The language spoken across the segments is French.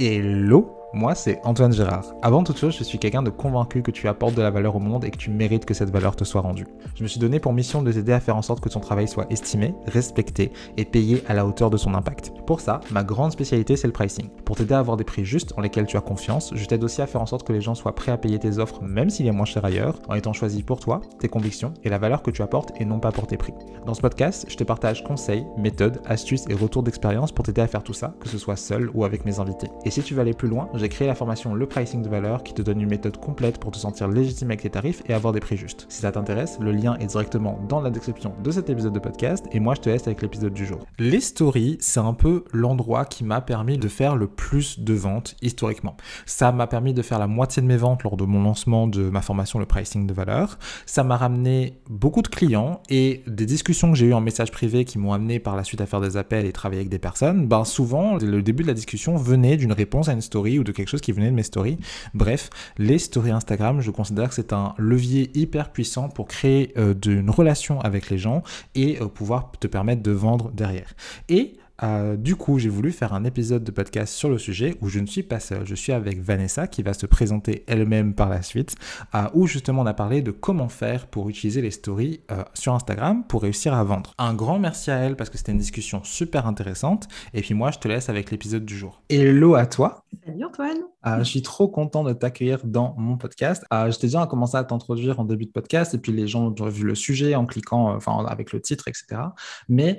Hello moi, c'est Antoine Gérard. Avant toute chose, je suis quelqu'un de convaincu que tu apportes de la valeur au monde et que tu mérites que cette valeur te soit rendue. Je me suis donné pour mission de t'aider à faire en sorte que ton travail soit estimé, respecté et payé à la hauteur de son impact. Pour ça, ma grande spécialité, c'est le pricing. Pour t'aider à avoir des prix justes en lesquels tu as confiance, je t'aide aussi à faire en sorte que les gens soient prêts à payer tes offres même s'il est moins cher ailleurs, en étant choisi pour toi, tes convictions et la valeur que tu apportes et non pas pour tes prix. Dans ce podcast, je te partage conseils, méthodes, astuces et retours d'expérience pour t'aider à faire tout ça, que ce soit seul ou avec mes invités. Et si tu veux aller plus loin, j'ai créé la formation Le Pricing de Valeur qui te donne une méthode complète pour te sentir légitime avec tes tarifs et avoir des prix justes. Si ça t'intéresse, le lien est directement dans la description de cet épisode de podcast et moi je te laisse avec l'épisode du jour. Les stories, c'est un peu l'endroit qui m'a permis de faire le plus de ventes historiquement. Ça m'a permis de faire la moitié de mes ventes lors de mon lancement de ma formation Le Pricing de Valeur. Ça m'a ramené beaucoup de clients et des discussions que j'ai eues en message privé qui m'ont amené par la suite à faire des appels et travailler avec des personnes. Ben souvent, le début de la discussion venait d'une réponse à une story ou de quelque chose qui venait de mes stories. Bref, les stories Instagram, je considère que c'est un levier hyper puissant pour créer euh, une relation avec les gens et euh, pouvoir te permettre de vendre derrière. Et euh, du coup, j'ai voulu faire un épisode de podcast sur le sujet où je ne suis pas seul. Je suis avec Vanessa qui va se présenter elle-même par la suite, euh, où justement on a parlé de comment faire pour utiliser les stories euh, sur Instagram pour réussir à vendre. Un grand merci à elle parce que c'était une discussion super intéressante. Et puis moi, je te laisse avec l'épisode du jour. Hello à toi. Salut Antoine. je suis trop content de t'accueillir dans mon podcast. je t'ai déjà commencé à t'introduire en début de podcast et puis les gens ont vu le sujet en cliquant, enfin avec le titre, etc. Mais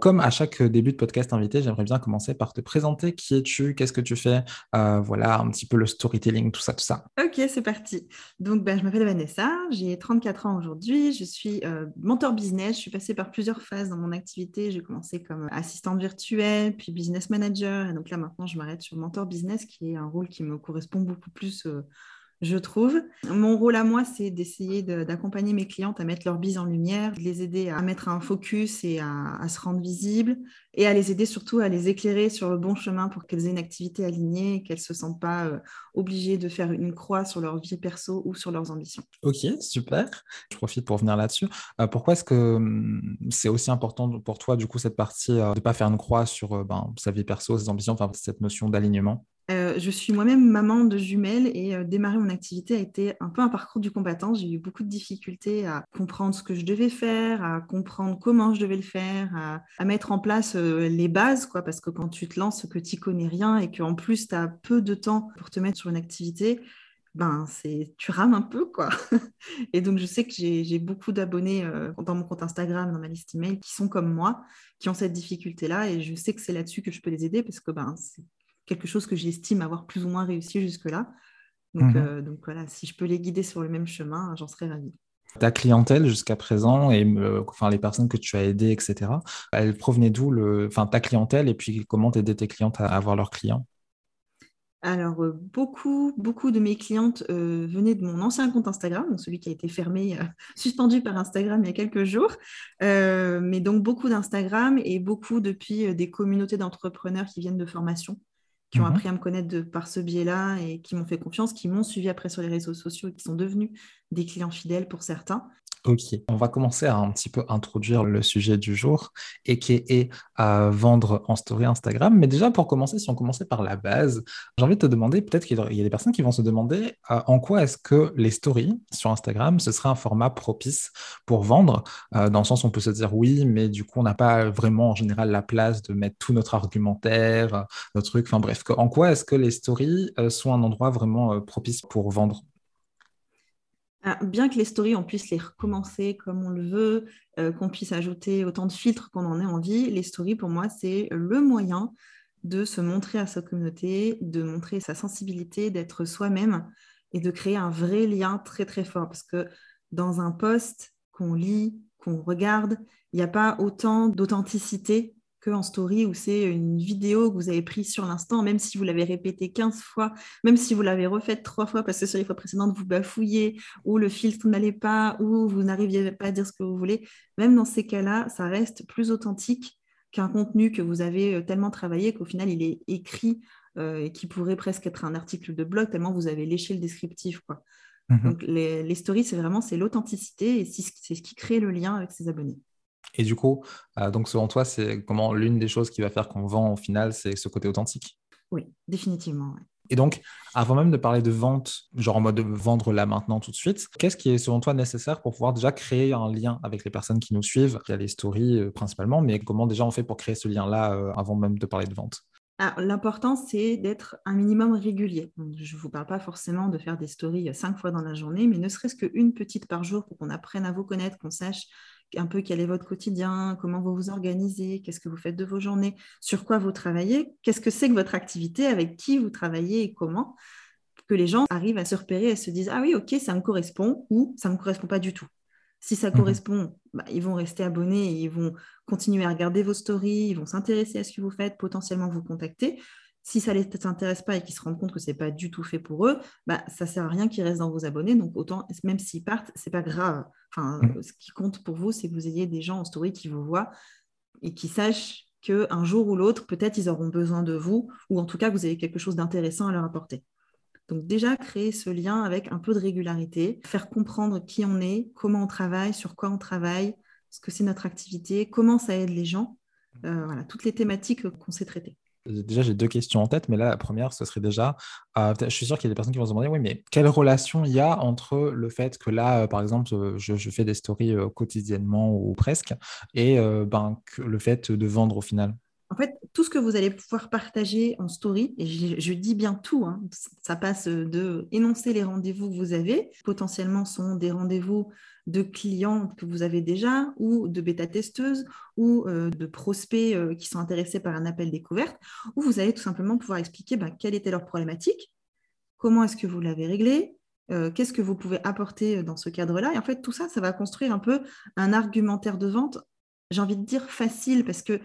comme à chaque début de podcast invité, j'aimerais bien commencer par te présenter. Qui es-tu Qu'est-ce que tu fais euh, Voilà, un petit peu le storytelling, tout ça, tout ça. Ok, c'est parti. Donc, ben, je m'appelle Vanessa, j'ai 34 ans aujourd'hui, je suis euh, mentor business. Je suis passée par plusieurs phases dans mon activité. J'ai commencé comme assistante virtuelle, puis business manager. Et donc là, maintenant, je m'arrête sur mentor business, qui est un rôle qui me correspond beaucoup plus. Euh, je trouve. Mon rôle à moi, c'est d'essayer d'accompagner mes clientes à mettre leur bise en lumière, de les aider à mettre un focus et à, se rendre visibles, et à les aider surtout à les éclairer sur le bon chemin pour qu'elles aient une activité alignée, qu'elles ne se sentent pas euh, obligées de faire une croix sur leur vie perso ou sur leurs ambitions. Ok, super. Je profite pour venir là-dessus. Euh, pourquoi est-ce que hum, c'est aussi important pour toi, du coup, cette partie euh, de ne pas faire une croix sur ben, sa vie perso, ses ambitions, enfin, cette notion d'alignement? Euh, je suis moi-même maman de jumelles et euh, démarrer mon activité a été un peu un parcours du combattant. J'ai eu beaucoup de difficultés à comprendre ce que je devais faire, à comprendre comment je devais le faire, à, mettre en place euh, les bases, quoi, parce que quand tu te lances, que tu connais rien et qu'en plus tu as peu de temps pour te mettre sur une activité, ben c'est tu rames un peu quoi. et donc je sais que j'ai beaucoup d'abonnés dans mon compte Instagram, dans ma liste email, qui sont comme moi, qui ont cette difficulté là, et je sais que c'est là-dessus que je peux les aider parce que ben c'est quelque chose que j'estime avoir plus ou moins réussi jusque-là. Donc, mhm. euh, donc voilà, si je peux les guider sur le même chemin, j'en serais ravie. Ta clientèle jusqu'à présent et enfin, les personnes que tu as aidées, etc., elles provenaient d'où le, enfin, ta clientèle et puis comment t'aider tes clientes à avoir leurs clients? Alors, euh, beaucoup, beaucoup de mes clientes euh, venaient de mon ancien compte Instagram, donc celui qui a été fermé, suspendu par Instagram il y a quelques jours. mais donc, beaucoup d'Instagram et beaucoup depuis des communautés d'entrepreneurs qui viennent de formation qui ont mhm. appris à me connaître par ce biais-là et qui m'ont fait confiance, qui m'ont suivi après sur les réseaux sociaux et qui sont devenus des clients fidèles pour certains. Ok, on va commencer à un petit peu introduire le sujet du jour et qui est vendre en story Instagram. Mais déjà, pour commencer, si on commençait par la base, j'ai envie de te demander, peut-être qu'il y a des personnes qui vont se demander euh, en quoi est-ce que les stories sur Instagram, ce serait un format propice pour vendre, euh, dans le sens où on peut se dire oui, mais du coup, on n'a pas vraiment en général la place de mettre tout notre argumentaire, euh, notre truc, enfin bref, en quoi est-ce que les stories sont un endroit vraiment propice pour vendre? Bien que les stories, on puisse les recommencer comme on le veut, euh, qu'on puisse ajouter autant de filtres qu'on en ait envie, les stories, pour moi, c'est le moyen de se montrer à sa communauté, de montrer sa sensibilité, d'être soi-même et de créer un vrai lien très, très fort. Parce que dans un post qu'on lit, qu'on regarde, il n'y a pas autant d'authenticité qu'en story où c'est une vidéo que vous avez prise sur l'instant, même si vous l'avez répété 15 fois, même si vous l'avez refaite trois fois parce que sur les fois précédentes, vous bafouillez ou le filtre n'allait pas ou vous n'arriviez pas à dire ce que vous voulez. Même dans ces cas-là, ça reste plus authentique qu'un contenu que vous avez euh, tellement travaillé qu'au final, il est écrit euh, et qui pourrait presque être un article de blog tellement vous avez léché le descriptif. Quoi. Mmh Donc les, les stories, c'est vraiment c'est l'authenticité et c'est ce qui crée le lien avec ses abonnés. Et du coup, euh, donc selon toi, c'est comment l'une des choses qui va faire qu'on vend au final, c'est ce côté authentique? Oui, définitivement. Et donc, avant même de parler de vente, genre en mode de vendre là maintenant tout de suite, qu'est-ce qui est selon toi nécessaire pour pouvoir déjà créer un lien avec les personnes qui nous suivent? Il y a les stories euh, principalement, mais comment déjà on fait pour créer ce lien-là euh, avant même de parler de vente? L'important, c'est d'être un minimum régulier. Je ne vous parle pas forcément de faire des stories cinq fois dans la journée, mais ne serait-ce qu'une petite par jour pour qu'on apprenne à vous connaître, qu'on sache un peu quel est votre quotidien, comment vous vous organisez, qu'est-ce que vous faites de vos journées, sur quoi vous travaillez, qu'est-ce que c'est que votre activité, avec qui vous travaillez et comment, que les gens arrivent à se repérer et se disent ah oui ok ça me correspond ou ça ne me correspond pas du tout. Si ça mhm. correspond, bah, ils vont rester abonnés, ils vont continuer à regarder vos stories, ils vont s'intéresser à ce que vous faites, potentiellement vous contacter. Si ça ne les intéresse pas et qu'ils se rendent compte que ce n'est pas du tout fait pour eux, bah, ça ne sert à rien qu'ils restent dans vos abonnés. Donc, autant, même s'ils partent, ce n'est pas grave. Enfin, mm. Ce qui compte pour vous, c'est que vous ayez des gens en story qui vous voient et qui sachent qu'un jour ou l'autre, peut-être ils auront besoin de vous, ou en tout cas que vous avez quelque chose d'intéressant à leur apporter. Donc déjà, créer ce lien avec un peu de régularité, faire comprendre qui on est, comment on travaille, sur quoi on travaille, ce que c'est notre activité, comment ça aide les gens. Euh, voilà, toutes les thématiques qu'on sait traiter. Déjà, j'ai deux questions en tête, mais là, la première, ce serait déjà, euh, je suis sûr qu'il y a des personnes qui vont se demander, oui, mais quelle relation il y a entre le fait que là, euh, par exemple, euh, je, fais des stories quotidiennement ou presque, et ben, le fait de vendre au final? En fait, tout ce que vous allez pouvoir partager en story, et je, dis bien tout, hein, ça passe de énoncer les rendez-vous que vous avez, potentiellement sont des rendez-vous de clients que vous avez déjà, ou de bêta-testeuses, ou euh, de prospects euh, qui sont intéressés par un appel découverte, où vous allez tout simplement pouvoir expliquer bah, quelle était leur problématique, comment est-ce que vous l'avez réglée, euh, qu'est-ce que vous pouvez apporter dans ce cadre-là. Et en fait, tout ça, ça va construire un peu un argumentaire de vente j'ai envie de dire facile parce que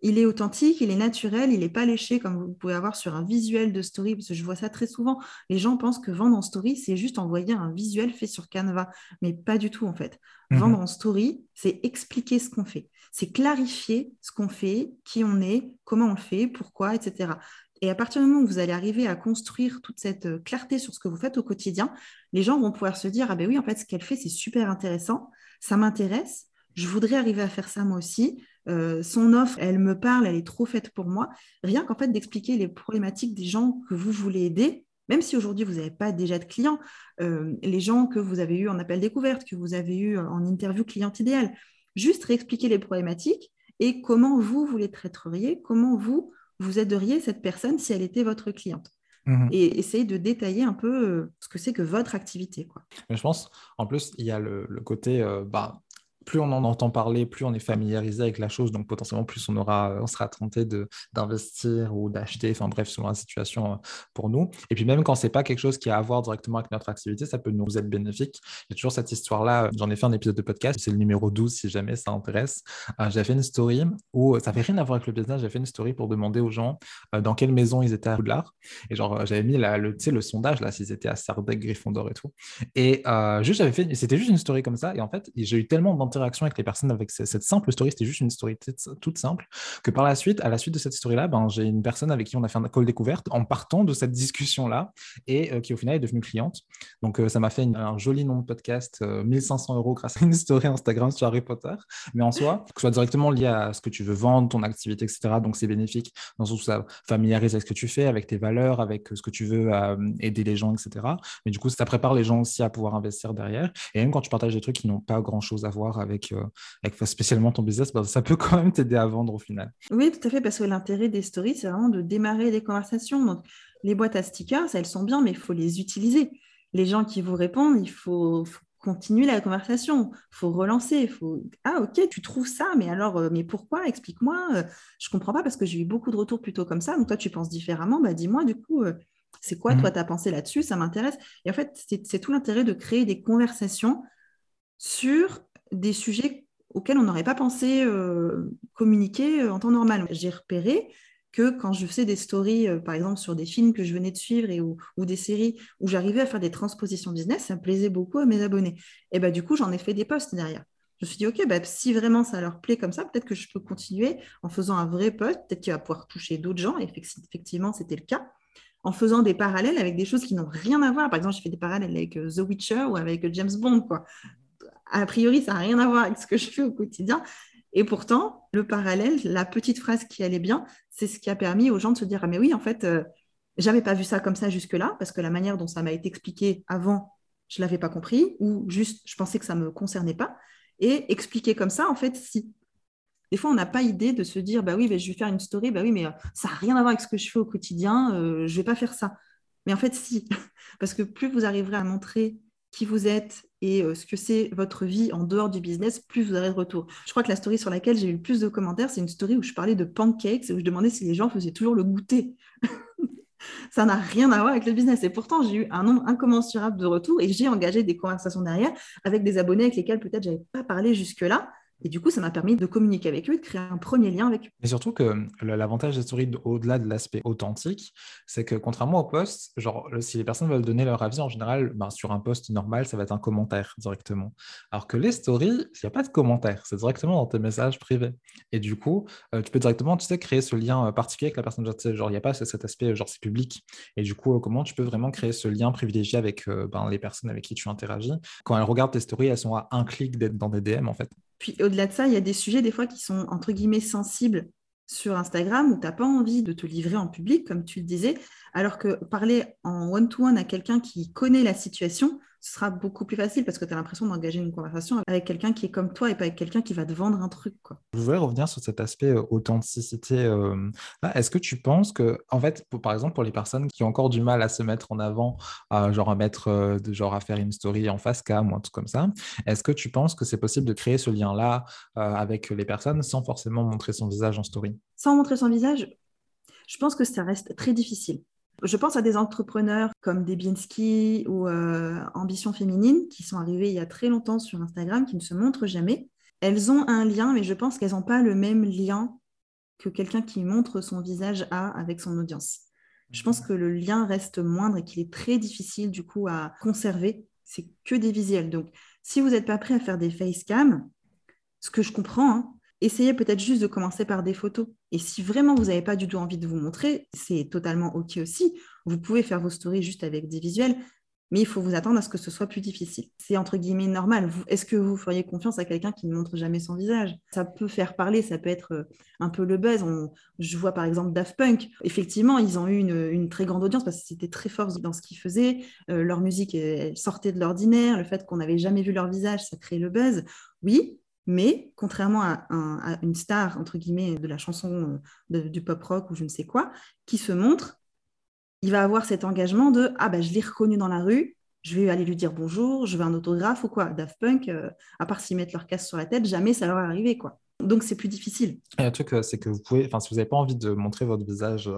il est authentique, il est naturel, il n'est pas léché comme vous pouvez avoir sur un visuel de story, parce que je vois ça très souvent. Les gens pensent que vendre en story, c'est juste envoyer un visuel fait sur Canva, mais pas du tout en fait. Mhm. Vendre en story, c'est expliquer ce qu'on fait, c'est clarifier ce qu'on fait, qui on est, comment on le fait, pourquoi, etc. Et à partir du moment où vous allez arriver à construire toute cette euh, clarté sur ce que vous faites au quotidien, les gens vont pouvoir se dire, ah ben oui, en fait, ce qu'elle fait, c'est super intéressant, ça m'intéresse, je voudrais arriver à faire ça moi aussi. Euh, son offre, elle me parle, elle est trop faite pour moi. Rien qu'en fait d'expliquer les problématiques des gens que vous voulez aider, même si aujourd'hui vous n'avez pas déjà de clients, euh, les gens que vous avez eu en appel découverte, que vous avez eu en interview client idéal, juste réexpliquer les problématiques et comment vous, vous les traiteriez, comment vous, vous aideriez cette personne si elle était votre cliente. Mmh et essayer de détailler un peu euh, ce que c'est que votre activité. Quoi. je pense, en plus, il y a le, côté, bah, plus on en entend parler, plus on est familiarisé avec la chose, donc potentiellement plus on aura, on sera tenté d'investir ou d'acheter, enfin bref, selon la situation euh, pour nous. Et puis même quand c'est pas quelque chose qui a à voir directement avec notre activité, ça peut nous être bénéfique. A toujours cette histoire-là, j'en ai fait un épisode de podcast, c'est le numéro 12 si jamais ça intéresse. Euh, j'ai fait une story où ça n'avait rien à voir avec le business, j'ai fait une story pour demander aux gens euh, dans quelle maison ils étaient à Poudlard. Et genre, j'avais mis la, le, le sondage là, s'ils étaient à Sardec, Gryffondor et tout. Et juste, j'avais fait, c'était juste une story comme ça. Et en fait, j'ai eu tellement d'intérêt avec les personnes avec cette simple story, c'était juste une story toute simple, que par la suite, à la suite de cette story-là, ben, j'ai une personne avec qui on a fait un call découverte en partant de cette discussion-là et euh, qui au final est devenue cliente. Donc euh, ça m'a fait un joli nom de podcast, 1500 euh, euros grâce à une story Instagram sur Harry Potter. Mais en soi, que ce soit directement lié à ce que tu veux vendre, ton activité, etc. Donc c'est bénéfique dans le sens où ça familiarise avec ce que tu fais, avec tes valeurs, avec ce que tu veux aider les gens, etc. Mais du coup, ça prépare les gens aussi à pouvoir investir derrière. Et même quand tu partages des trucs qui n'ont pas grand-chose à voir avec avec, euh, avec spécialement ton business, bah, ça peut quand même t'aider à vendre au final. Oui, tout à fait, parce que l'intérêt des stories, c'est vraiment de démarrer des conversations. Donc, les boîtes à stickers, elles sont bien, mais il faut les utiliser. Les gens qui vous répondent, il faut, continuer la conversation, il faut relancer, il faut ah ok tu trouves ça, mais alors euh, mais pourquoi? Explique-moi. Euh, je comprends pas parce que j'ai eu beaucoup de retours plutôt comme ça. Donc toi tu penses différemment, bah dis-moi du coup c'est quoi toi mmh. tu as pensé là-dessus, ça m'intéresse. Et en fait c'est tout l'intérêt de créer des conversations sur des sujets auxquels on n'aurait pas pensé euh, communiquer euh, en temps normal. J'ai repéré que quand je faisais des stories, euh, par exemple, sur des films que je venais de suivre et, ou, des séries où j'arrivais à faire des transpositions business, ça plaisait beaucoup à mes abonnés. Et bah, du coup, j'en ai fait des posts derrière. Je me suis dit, OK, bah, si vraiment ça leur plaît comme ça, peut-être que je peux continuer en faisant un vrai post, peut-être qu'il va pouvoir toucher d'autres gens. Et effectivement, c'était le cas. En faisant des parallèles avec des choses qui n'ont rien à voir. Par exemple, j'ai fait des parallèles avec The Witcher ou avec James Bond. Quoi a priori, ça n'a rien à voir avec ce que je fais au quotidien. Et pourtant, le parallèle, la petite phrase qui allait bien, c'est ce qui a permis aux gens de se dire, ah mais oui, en fait, euh, j'avais pas vu ça comme ça jusque-là, parce que la manière dont ça m'a été expliqué avant, je l'avais pas compris, ou juste, je pensais que ça me concernait pas. Et expliquer comme ça, en fait, si. Des fois, on n'a pas idée de se dire, bah oui, je vais faire une story, bah oui, mais euh, ça n'a rien à voir avec ce que je fais au quotidien, euh, je vais pas faire ça. Mais en fait, si, parce que plus vous arriverez à montrer qui vous êtes et euh, ce que c'est votre vie en dehors du business, plus vous aurez de retour. Je crois que la story sur laquelle j'ai eu le plus de commentaires, c'est une story où je parlais de pancakes et où je demandais si les gens faisaient toujours le goûter. ça n'a rien à voir avec le business. Et pourtant, j'ai eu un nombre incommensurable de retours et j'ai engagé des conversations derrière avec des abonnés avec lesquels peut-être je n'avais pas parlé jusque-là. Et du coup, ça m'a permis de communiquer avec eux, de créer un premier lien avec eux. Et surtout que l'avantage des stories, au-delà de l'aspect authentique, c'est que contrairement aux posts, genre, si les personnes veulent donner leur avis, en général, ben, sur un post normal, ça va être un commentaire directement. Alors que les stories, il n'y a pas de commentaire, c'est directement dans tes messages privés. Et du coup, euh, tu peux directement, tu sais, créer ce lien euh, particulier avec la personne. Genre, il n'y a pas cet aspect, genre, c'est public. Et du coup, comment tu peux vraiment créer ce lien privilégié avec euh, ben, les personnes avec qui tu interagis? Quand elles regardent tes stories, elles sont à un clic d'être dans des DM, en fait. Puis au-delà de ça, il y a des sujets des fois qui sont entre guillemets sensibles sur Instagram où tu n'as pas envie de te livrer en public, comme tu le disais, alors que parler en one-to-one à quelqu'un qui connaît la situation, ce sera beaucoup plus facile parce que tu as l'impression d'engager une conversation avec quelqu'un qui est comme toi et pas avec quelqu'un qui va te vendre un truc. Quoi. Je voudrais revenir sur cet aspect euh, authenticité. Euh, Est-ce que tu penses que, en fait, par exemple, pour les personnes qui ont encore du mal à se mettre en avant, genre à mettre, euh, genre à faire une story en face cam ou un truc comme ça, est-ce que tu penses que c'est possible de créer ce lien-là avec les personnes sans forcément montrer son visage en story? Sans montrer son visage, je pense que ça reste très difficile. Je pense à des entrepreneurs comme Debinsky ou euh, Ambition Féminine qui sont arrivés il y a très longtemps sur Instagram, qui ne se montrent jamais. Elles ont un lien, mais je pense qu'elles n'ont pas le même lien que quelqu'un qui montre son visage à avec son audience. Je pense que le lien reste moindre et qu'il est très difficile du coup à conserver. C'est que des visuels. Donc, si vous n'êtes pas prêt à faire des facecam, ce que je comprends, hein, essayez peut-être juste de commencer par des photos. Et si vraiment vous n'avez pas du tout envie de vous montrer, c'est totalement OK aussi. Vous pouvez faire vos stories juste avec des visuels, mais il faut vous attendre à ce que ce soit plus difficile. C'est entre guillemets normal. Est-ce que vous feriez confiance à quelqu'un qui ne montre jamais son visage? Ça peut faire parler, ça peut être euh, un peu le buzz. je vois par exemple Daft Punk. Effectivement, ils ont eu une, très grande audience parce que c'était très fort dans ce qu'ils faisaient. Euh, leur musique sortait de l'ordinaire. Le fait qu'on n'avait jamais vu leur visage, ça crée le buzz. Oui, mais contrairement à, une star, entre guillemets, de la chanson euh, du pop rock ou je ne sais quoi, qui se montre, il va avoir cet engagement de Ah, ben je l'ai reconnu dans la rue, je vais aller lui dire bonjour, je veux un autographe ou quoi. Daft Punk, euh, à part s'ils mettent leur casse sur la tête, jamais ça leur est arrivé, quoi. Donc c'est plus difficile. Et un truc, euh, c'est que vous pouvez, enfin, si vous n'avez pas envie de montrer votre visage,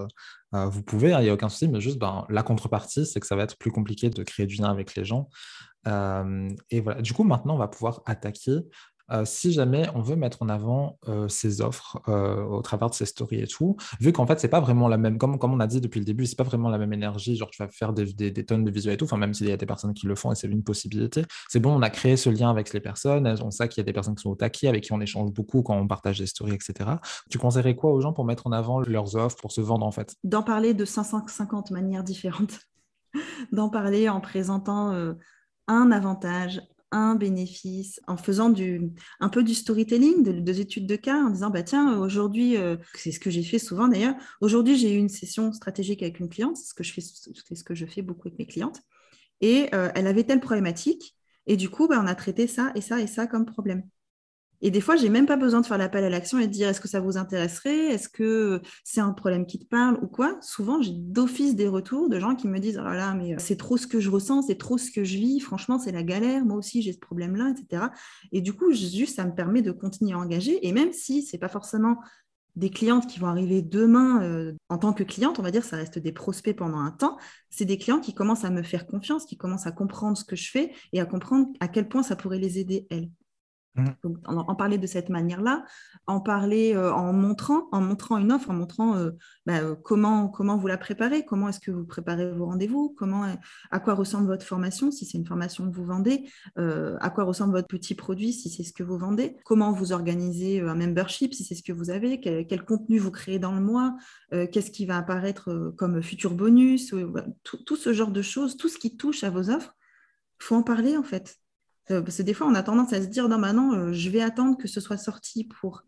vous pouvez, hein, il n'y a aucun souci, mais juste ben, la contrepartie, c'est que ça va être plus compliqué de créer du lien avec les gens. et voilà, du coup, maintenant, on va pouvoir attaquer euh, si jamais on veut mettre en avant euh, ces offres euh, au travers de ces stories et tout, vu qu'en fait, c'est pas vraiment la même, comme, comme on a dit depuis le début, c'est pas vraiment la même énergie, genre tu vas faire des, des, tonnes de visuels et tout, enfin même s'il y a des personnes qui le font et c'est une possibilité, c'est bon, on a créé ce lien avec les personnes, on sait qu'il y a des personnes qui sont au taquet, avec qui on échange beaucoup quand on partage des stories, etc. Tu conseillerais quoi aux gens pour mettre en avant leurs offres, pour se vendre en fait? D'en parler de 550 manières différentes, d'en parler en présentant un avantage, un bénéfice en faisant du, un peu du storytelling, de, des études de cas, en disant bah, tiens, aujourd'hui, euh, c'est ce que j'ai fait souvent d'ailleurs, aujourd'hui j'ai eu une session stratégique avec une cliente, c'est ce que je fais, ce que je fais beaucoup avec mes clientes, et euh, elle avait telle problématique, et du coup, bah, on a traité ça et ça et ça comme problème. Et des fois, j'ai même pas besoin de faire l'appel à l'action et de dire est-ce que ça vous intéresserait? Est-ce que c'est un problème qui te parle ou quoi? Souvent, j'ai d'office des retours de gens qui me disent oh là là, mais euh, c'est trop ce que je ressens, c'est trop ce que je vis, franchement, c'est la galère, moi aussi j'ai ce problème-là, etc. Et du coup, juste, ça me permet de continuer à engager. Et même si c'est pas forcément des clientes qui vont arriver demain euh, en tant que cliente, on va dire, ça reste des prospects pendant un temps. C'est des clients qui commencent à me faire confiance, qui commencent à comprendre ce que je fais et à comprendre à quel point ça pourrait les aider, elles. Mmh. Donc, en, parler de cette manière-là, en parler euh, en montrant, en montrant une offre, en montrant euh, bah, euh, comment, comment vous la préparez, comment est-ce que vous préparez vos rendez-vous, comment, à quoi ressemble votre formation, si c'est une formation que vous vendez, à quoi ressemble votre petit produit, si c'est ce que vous vendez, comment vous organisez un membership, si c'est ce que vous avez, quel, contenu vous créez dans le mois, qu'est-ce qui va apparaître comme futur bonus, tout, tout ce genre de choses, tout ce qui touche à vos offres, faut en parler en fait. Euh, parce que des fois, on a tendance à se dire non, maintenant, euh, je vais attendre que ce soit sorti pour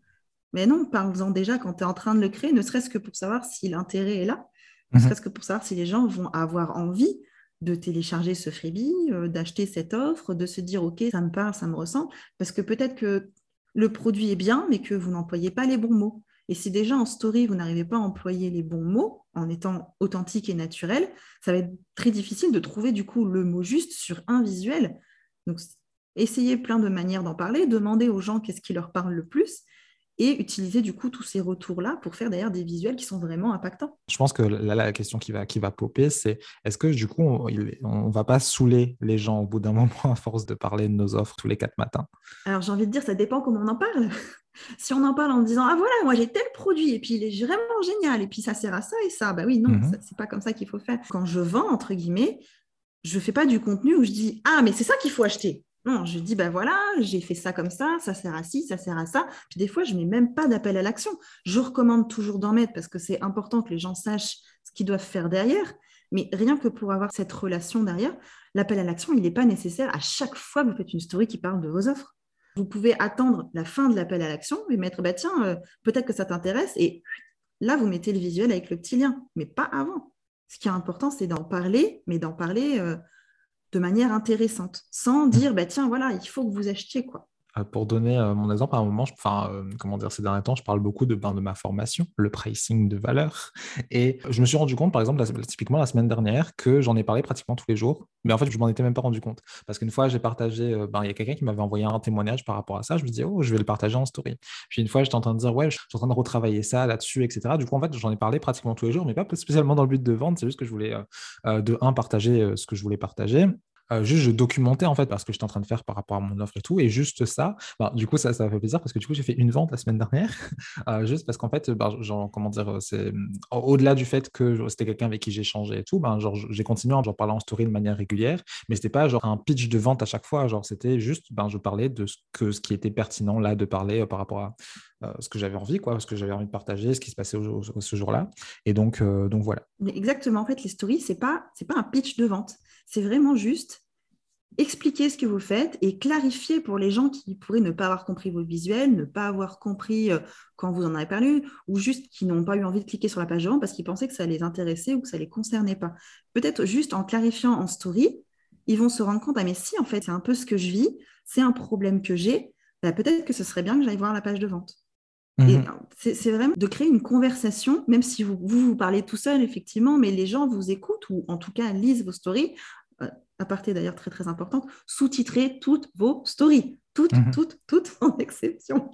Mais non, parle-en déjà quand tu es en train de le créer, ne serait-ce que pour savoir si l'intérêt est là, ne mhm. serait-ce que pour savoir si les gens vont avoir envie de télécharger ce freebie, euh, d'acheter cette offre, de se dire OK, ça me parle, ça me ressemble, parce que peut-être que le produit est bien, mais que vous n'employez pas les bons mots. Et si déjà en story, vous n'arrivez pas à employer les bons mots en étant authentique et naturel, ça va être très difficile de trouver du coup le mot juste sur un visuel. Donc, essayez plein de manières d'en parler, demandez aux gens qu'est-ce qui leur parle le plus et utiliser du coup tous ces retours-là pour faire d'ailleurs des visuels qui sont vraiment impactants. Je pense que là, la question qui va, qui va popper, c'est est-ce que du coup, on ne va pas saouler les gens au bout d'un moment à force de parler de nos offres tous les quatre matins? Alors j'ai envie de dire, ça dépend comment on en parle. si on en parle en disant, ah voilà, moi j'ai tel produit et puis il est vraiment génial et puis ça sert à ça et ça, bah oui, non, mhm. c'est pas comme ça qu'il faut faire. Quand je vends, entre guillemets, je fais pas du contenu où je dis, ah mais c'est ça qu'il faut acheter. Non, je dis, ben voilà, j'ai fait ça comme ça, ça sert à ci, ça sert à ça. Puis des fois, je ne mets même pas d'appel à l'action. Je recommande toujours d'en mettre parce que c'est important que les gens sachent ce qu'ils doivent faire derrière. Mais rien que pour avoir cette relation derrière, l'appel à l'action, il n'est pas nécessaire à chaque fois que vous faites une story qui parle de vos offres. Vous pouvez attendre la fin de l'appel à l'action et mettre, bah, tiens, euh, peut-être que ça t'intéresse. Et là, vous mettez le visuel avec le petit lien, mais pas avant. Ce qui est important, c'est d'en parler, mais d'en parler euh, de manière intéressante, sans dire, bah, tiens, voilà, il faut que vous achetiez. quoi. Euh, pour donner euh, mon exemple, à un moment, enfin, euh, comment dire, ces derniers temps, je parle beaucoup de, ben, de ma formation, le pricing de valeur. Et je me suis rendu compte, par exemple, typiquement la semaine dernière, que j'en ai parlé pratiquement tous les jours. Mais en fait, je m'en étais même pas rendu compte. Parce qu'une fois, j'ai partagé, ben, il y a quelqu'un qui m'avait envoyé un témoignage par rapport à ça. Je me dis, oh, je vais le partager en story. Puis une fois, j'étais en train de dire, ouais, je suis en train de retravailler ça là-dessus, etc. Du coup, en fait, j'en ai parlé pratiquement tous les jours, mais pas spécialement dans le but de vendre. C'est juste que je voulais, de un, partager ce que je voulais partager euh, juste je documentais en fait parce que j'étais en train de faire par rapport à mon offre et tout. Et juste ça, bah, du coup, ça, ça fait plaisir parce que du coup, j'ai fait une vente la semaine dernière. Euh, juste parce qu'en fait, bah, comment dire, c'est au-delà du fait que c'était quelqu'un avec qui j'ai changé et tout, ben, genre, j'ai continué en genre, parlant en story de manière régulière, mais c'était pas genre un pitch de vente à chaque fois. Genre, c'était juste, ben, je parlais de ce, que, ce qui était pertinent là de parler euh, par rapport à ce que j'avais envie, quoi, ce que j'avais envie de partager, ce qui se passait ce jour-là. Et donc, donc voilà. exactement. En fait, les stories, c'est pas, pas un pitch de vente. C'est vraiment juste expliquer ce que vous faites et clarifier pour les gens qui pourraient ne pas avoir compris vos visuels, ne pas avoir compris euh, quand vous en avez parlé, ou juste qui n'ont pas eu envie de cliquer sur la page de vente parce qu'ils pensaient que ça les intéressait ou que ça les concernait pas. Peut-être juste en clarifiant en story, ils vont se rendre compte, ah mais si, en fait, c'est un peu ce que je vis, c'est un problème que j'ai, bah, peut-être que ce serait bien que j'aille voir la page de vente. Mhm. C'est vraiment de créer une conversation, même si vous, vous, vous parlez tout seul, effectivement, mais les gens vous écoutent ou en tout cas lisent vos stories à partir d'ailleurs très très importante, sous-titrer toutes vos stories. Toutes, mhm. toutes, toutes, sans exception.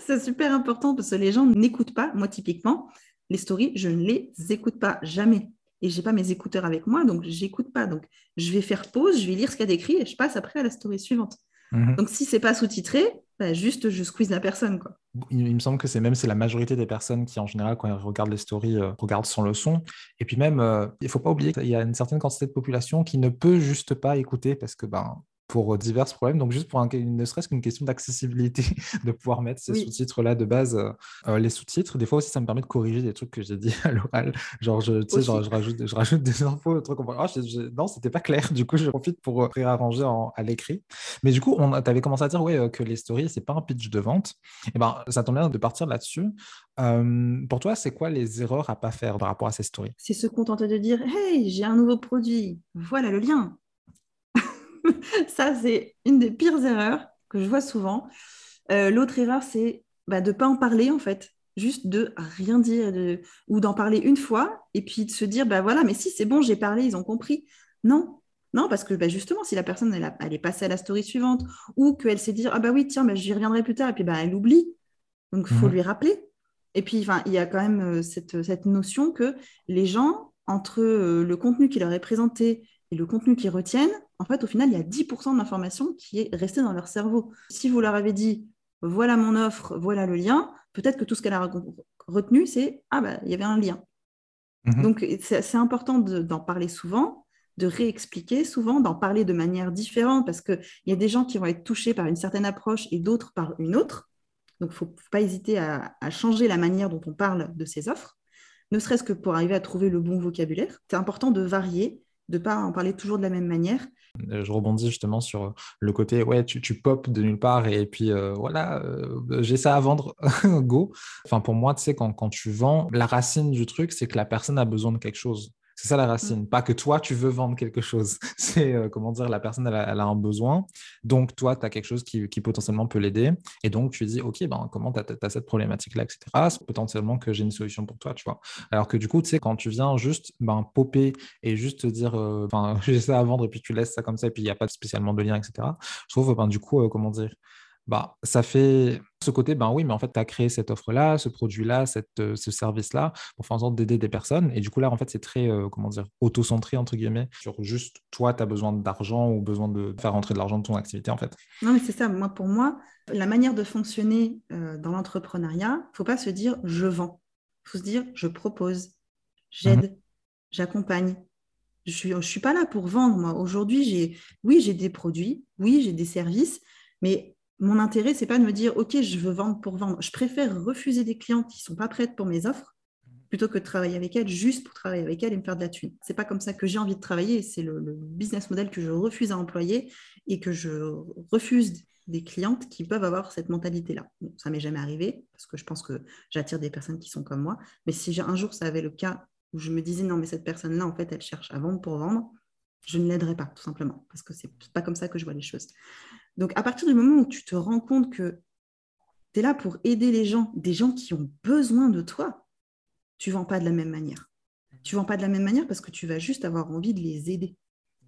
C'est super important parce que les gens n'écoutent pas. Moi, typiquement, les stories, je ne les écoute pas jamais. Et j'ai pas mes écouteurs avec moi, donc j'écoute pas. Donc je vais faire pause, je vais lire ce qu'il y a décrit et je passe après à la story suivante. Mhm. Donc si c'est pas sous-titré, bah, juste je squeeze la personne. Quoi. Il, me semble que c'est même c'est la majorité des personnes qui, en général, quand elles regardent les stories, euh, regardent sans le son. Et puis même, euh, il ne faut pas oublier qu'il y a une certaine quantité de population qui ne peut juste pas écouter parce que ben, pour euh, divers problèmes. Donc, juste pour un, ne serait-ce qu'une question d'accessibilité, de pouvoir mettre ces sous-titres-là de base, euh, euh, les sous-titres. Des fois aussi, ça me permet de corriger des trucs que j'ai dit à l'oral. Genre, je, genre, je, rajoute, je rajoute des infos, trucs comme oh, je, non, c'était pas clair. Du coup, je profite pour réarranger à l'écrit. Mais du coup, tu avais commencé à dire ouais, que les stories, c'est pas un pitch de vente. Et eh ben, ça tombe bien de partir là-dessus. pour toi, c'est quoi les erreurs à pas faire par rapport à ces stories? C'est se contenter de dire Hey, j'ai un nouveau produit, voilà le lien. ça, c'est une des pires erreurs que je vois souvent. Euh, l'autre erreur, c'est bah, de ne pas en parler, en fait. Juste de rien dire ou d'en parler une fois et puis de se dire, bah voilà, mais si c'est bon, j'ai parlé, ils ont compris. Non, non, parce que bah, justement, si la personne elle, est passée à la story suivante ou qu'elle sait dire, ah bah oui, tiens, bah, j'y reviendrai plus tard, et puis bah, elle oublie. Donc, il faut mhm. lui rappeler. Et puis, il y a quand même euh, cette, cette, notion que les gens, entre euh, le contenu qui leur est présenté et le contenu qu'ils retiennent, en fait, au final, il y a 10% de l'information qui est restée dans leur cerveau. Si vous leur avez dit, voilà mon offre, voilà le lien, peut-être que tout ce qu'elle a retenu, c'est, ah bah, il y avait un lien. Mhm. Donc, c'est important d'en parler souvent, de réexpliquer souvent, d'en parler de manière différente, parce qu'il y a des gens qui vont être touchés par une certaine approche et d'autres par une autre. Donc, il ne faut pas hésiter à, à changer la manière dont on parle de ces offres, ne serait-ce que pour arriver à trouver le bon vocabulaire. C'est important de varier de ne pas en parler toujours de la même manière. Euh, je rebondis justement sur le côté, ouais, tu, tu pop de nulle part et puis euh, voilà, euh, j'ai ça à vendre, go. Enfin, pour moi, tu sais, quand, quand tu vends, la racine du truc, c'est que la personne a besoin de quelque chose. C'est ça la mmh. racine. Pas que toi, tu veux vendre quelque chose. C'est, euh, comment dire, la personne, elle a, un besoin. Donc, toi, tu as quelque chose qui, potentiellement peut l'aider. Et donc, tu dis, OK, ben, comment tu as, cette problématique-là, etc. C'est potentiellement que j'ai une solution pour toi, tu vois. Alors que du coup, tu sais, quand tu viens juste ben, popper et juste te dire, euh, j'ai ça à vendre et puis tu laisses ça comme ça et puis il n'y a pas spécialement de lien, etc. Je trouve, ben, du coup, euh, comment dire, bah, ça fait ce côté, ben oui, mais en fait, tu as créé cette offre-là, ce produit-là, euh, ce service-là, pour faire en sorte d'aider des personnes. Et du coup, là, en fait, c'est très, euh, comment dire, auto-centré, entre guillemets, sur juste toi, tu as besoin d'argent ou besoin de faire rentrer de l'argent de ton activité, en fait. Non, mais c'est ça. Moi, pour moi, la manière de fonctionner euh, dans l'entrepreneuriat, il ne faut pas se dire je vends. Il faut se dire je propose, j'aide, mmh j'accompagne. Je ne suis pas là pour vendre, moi. Aujourd'hui, j'ai, oui, j'ai des produits, oui, j'ai des services, mais mon intérêt, c'est pas de me dire, OK, je veux vendre pour vendre. Je préfère refuser des clientes qui sont pas prêtes pour mes offres plutôt que de travailler avec elles juste pour travailler avec elles et me faire de la thune. C'est pas comme ça que j'ai envie de travailler. C'est le, business model que je refuse à employer et que je refuse des clientes qui peuvent avoir cette mentalité-là. Ça ça m'est jamais arrivé parce que je pense que j'attire des personnes qui sont comme moi. Mais si un jour ça avait le cas où je me disais non, mais cette personne-là, en fait, elle cherche à vendre pour vendre, je ne l'aiderais pas, tout simplement, parce que c'est pas comme ça que je vois les choses. Donc, à partir du moment où tu te rends compte que tu es là pour aider les gens, des gens qui ont besoin de toi, tu ne vends pas de la même manière. Tu ne vends pas de la même manière parce que tu vas juste avoir envie de les aider.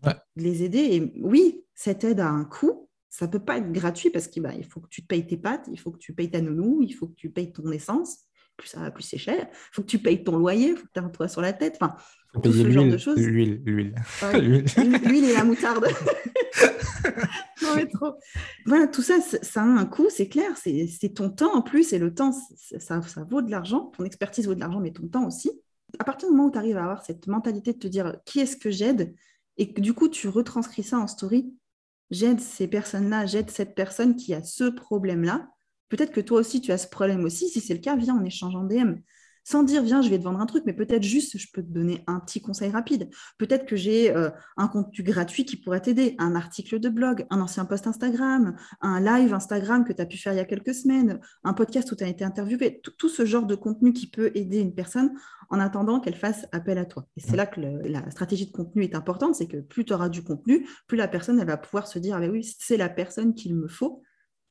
De les aider. Et oui, cette aide a un coût. Ça ne peut pas être gratuit parce qu'il bah, faut que tu te payes tes pâtes, il faut que tu payes ta nounou, il faut que tu payes ton essence. Plus ça va, plus c'est cher. Il faut que tu payes ton loyer, il faut que tu aies un toit sur la tête. Enfin, faut payer l'huile, l'huile, l'huile. l'huile et la moutarde. Voilà, tout ça, ça a un coût, c'est clair. C'est ton temps en plus, et le temps, ça, vaut de l'argent. Ton expertise vaut de l'argent, mais ton temps aussi. À partir du moment où tu arrives à avoir cette mentalité de te dire qui est-ce que j'aide, et que du coup, tu retranscris ça en story, j'aide ces personnes-là, j'aide cette personne qui a ce problème-là. Peut-être que toi aussi, tu as ce problème aussi. Si c'est le cas, viens, on échange en DM sans dire viens, je vais te vendre un truc, mais peut-être juste je peux te donner un petit conseil rapide. Peut-être que j'ai euh, un contenu gratuit qui pourrait t'aider, un article de blog, un ancien post Instagram, un live Instagram que tu as pu faire il y a quelques semaines, un podcast où tu as été interviewé, tout, ce genre de contenu qui peut aider une personne en attendant qu'elle fasse appel à toi. Et c'est là que la stratégie de contenu est importante, c'est que plus tu auras du contenu, plus la personne elle va pouvoir se dire ah ben oui, c'est la personne qu'il me faut.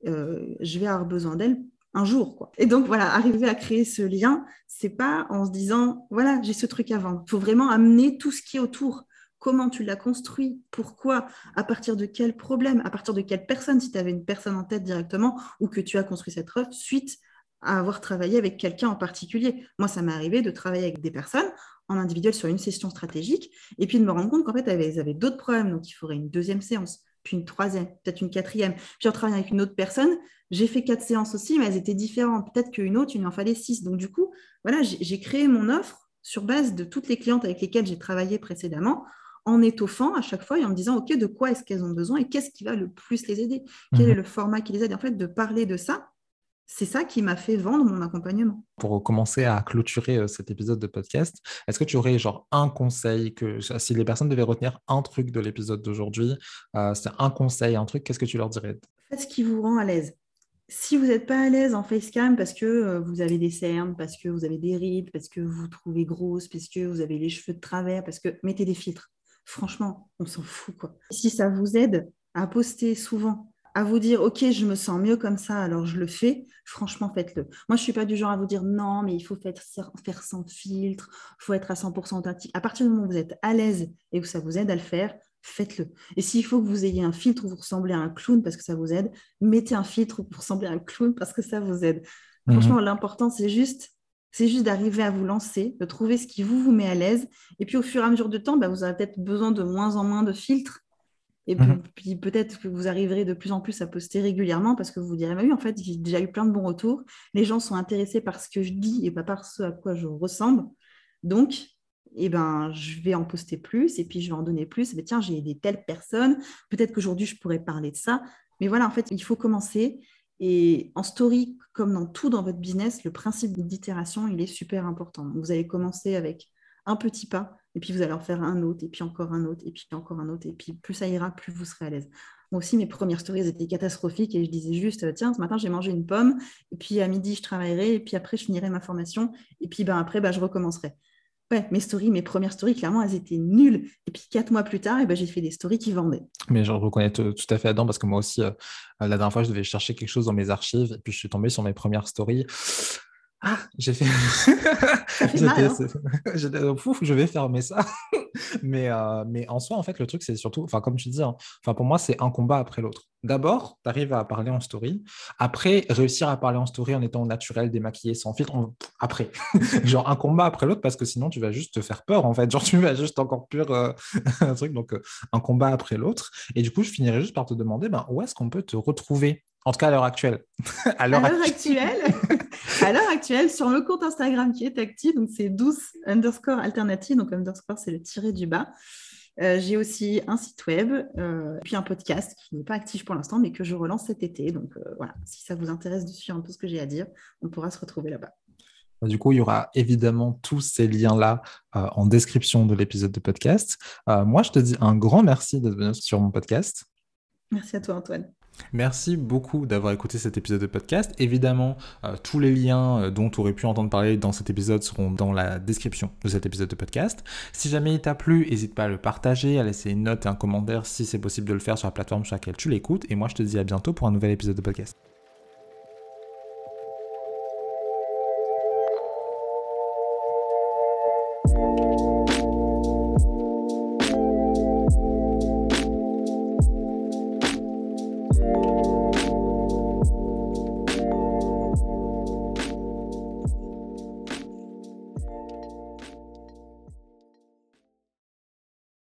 Euh, je vais avoir besoin d'elle un jour. Quoi. Et donc, voilà, arriver à créer ce lien, c'est pas en se disant, voilà, j'ai ce truc à vendre. Il faut vraiment amener tout ce qui est autour. Comment tu l'as construit? Pourquoi? À partir de quel problème? À partir de quelle personne? Si tu avais une personne en tête directement ou que tu as construit cette offre suite à avoir travaillé avec quelqu'un en particulier. Moi, ça m'est arrivé de travailler avec des personnes en individuel sur une session stratégique et puis de me rendre compte qu'en fait, elles avaient d'autres problèmes. Donc, il faudrait une deuxième séance puis une troisième, peut-être une quatrième. Puis en travaillant avec une autre personne, j'ai fait quatre séances aussi, mais elles étaient différentes. Peut-être qu'une autre, il en fallait six. Donc du coup, voilà, j'ai créé mon offre sur base de toutes les clientes avec lesquelles j'ai travaillé précédemment, en étoffant à chaque fois et en me disant, OK, de quoi est-ce qu'elles ont besoin et qu'est-ce qui va le plus les aider? Quel mhm. est le format qui les aide? En fait, de parler de ça, c'est ça qui m'a fait vendre mon accompagnement. Pour commencer à clôturer euh, cet épisode de podcast, est-ce que tu aurais genre un conseil que si les personnes devaient retenir un truc de l'épisode d'aujourd'hui, euh, c'est un conseil, un truc, qu'est-ce que tu leur dirais? Faites ce qui vous rend à l'aise. Si vous n'êtes pas à l'aise en facecam parce que euh, vous avez des cernes, parce que vous avez des rides, parce que vous, vous trouvez grosse, parce que vous avez les cheveux de travers, parce que mettez des filtres. Franchement, on s'en fout quoi. Si ça vous aide à poster souvent à vous dire, OK, je me sens mieux comme ça, alors je le fais, franchement, faites-le. Moi, je ne suis pas du genre à vous dire, non, mais il faut faire, faire sans filtre, il faut être à 100% authentique. À partir du moment où vous êtes à l'aise et que ça vous aide à le faire, faites-le. Et s'il faut que vous ayez un filtre où vous ressemblez à un clown parce que ça vous aide, mettez un filtre où vous ressemblez à un clown parce que ça vous aide. Mhm. Franchement, l'important, c'est juste c'est juste d'arriver à vous lancer, de trouver ce qui vous, vous met à l'aise. Et puis au fur et à mesure du temps, bah, vous aurez peut-être besoin de moins en moins de filtres et mhm. puis, peut-être que vous arriverez de plus en plus à poster régulièrement parce que vous vous direz, bah oui, en fait, j'ai déjà eu plein de bons retours. Les gens sont intéressés par ce que je dis et pas par ce à quoi je ressemble. Donc, eh ben, je vais en poster plus et puis je vais en donner plus. Mais tiens, j'ai aidé telle personne. Peut-être qu'aujourd'hui, je pourrais parler de ça. Mais voilà, en fait, il faut commencer. Et en story, comme dans tout dans votre business, le principe d'itération, il est super important. vous allez commencer avec un petit pas Et puis vous allez en faire un autre, et puis encore un autre, et puis encore un autre. Et puis plus ça ira, plus vous serez à l'aise. Moi aussi, mes premières stories étaient catastrophiques et je disais juste, tiens, ce matin, j'ai mangé une pomme, et puis à midi, je travaillerai, et puis après, je finirai ma formation, et puis ben, après, ben, je recommencerai. Ouais, mes stories, mes premières stories, clairement, elles étaient nulles. Et puis quatre mois plus tard, et ben, j'ai fait des stories qui vendaient. Mais je reconnais tout à fait Adam parce que moi aussi, euh, la dernière fois, je devais chercher quelque chose dans mes archives et puis je suis tombé sur mes premières stories. Ah, j'ai fait. fait mal, hein. je vais fermer ça. mais, euh, mais en soi, en fait, le truc, c'est surtout, enfin, comme tu dis, hein, enfin, pour moi, c'est un combat après l'autre. D'abord, tu arrives à parler en story. Après, réussir à parler en story en étant naturel, démaquillé, sans filtre. Après, genre un combat après l'autre, parce que sinon, tu vas juste te faire peur, en fait. Genre, tu vas juste encore pire euh, un truc. Donc, euh, un combat après l'autre. Et du coup, je finirai juste par te demander, ben, où est-ce qu'on peut te retrouver en tout cas à l'heure actuelle? à l'heure actuelle, à l'heure actuelle, sur le compte Instagram qui est actif, donc c'est douce underscore alternative, donc underscore c'est le tiré du bas. Euh, j'ai aussi un site web, euh, puis un podcast qui n'est pas actif pour l'instant, mais que je relance cet été. Donc euh, voilà, si ça vous intéresse de suivre un peu ce que j'ai à dire, on pourra se retrouver là-bas. Du coup, il y aura évidemment tous ces liens-là en description de l'épisode de podcast. moi, je te dis un grand merci d'être venu sur mon podcast. Merci à toi, Antoine. Merci beaucoup d'avoir écouté cet épisode de podcast. Évidemment, euh, tous les liens euh, dont tu aurais pu entendre parler dans cet épisode seront dans la description de cet épisode de podcast. Si jamais il t'a plu, n'hésite pas à le partager, à laisser une note et un commentaire si c'est possible de le faire sur la plateforme sur laquelle tu l'écoutes. Et moi, je te dis à bientôt pour un nouvel épisode de podcast.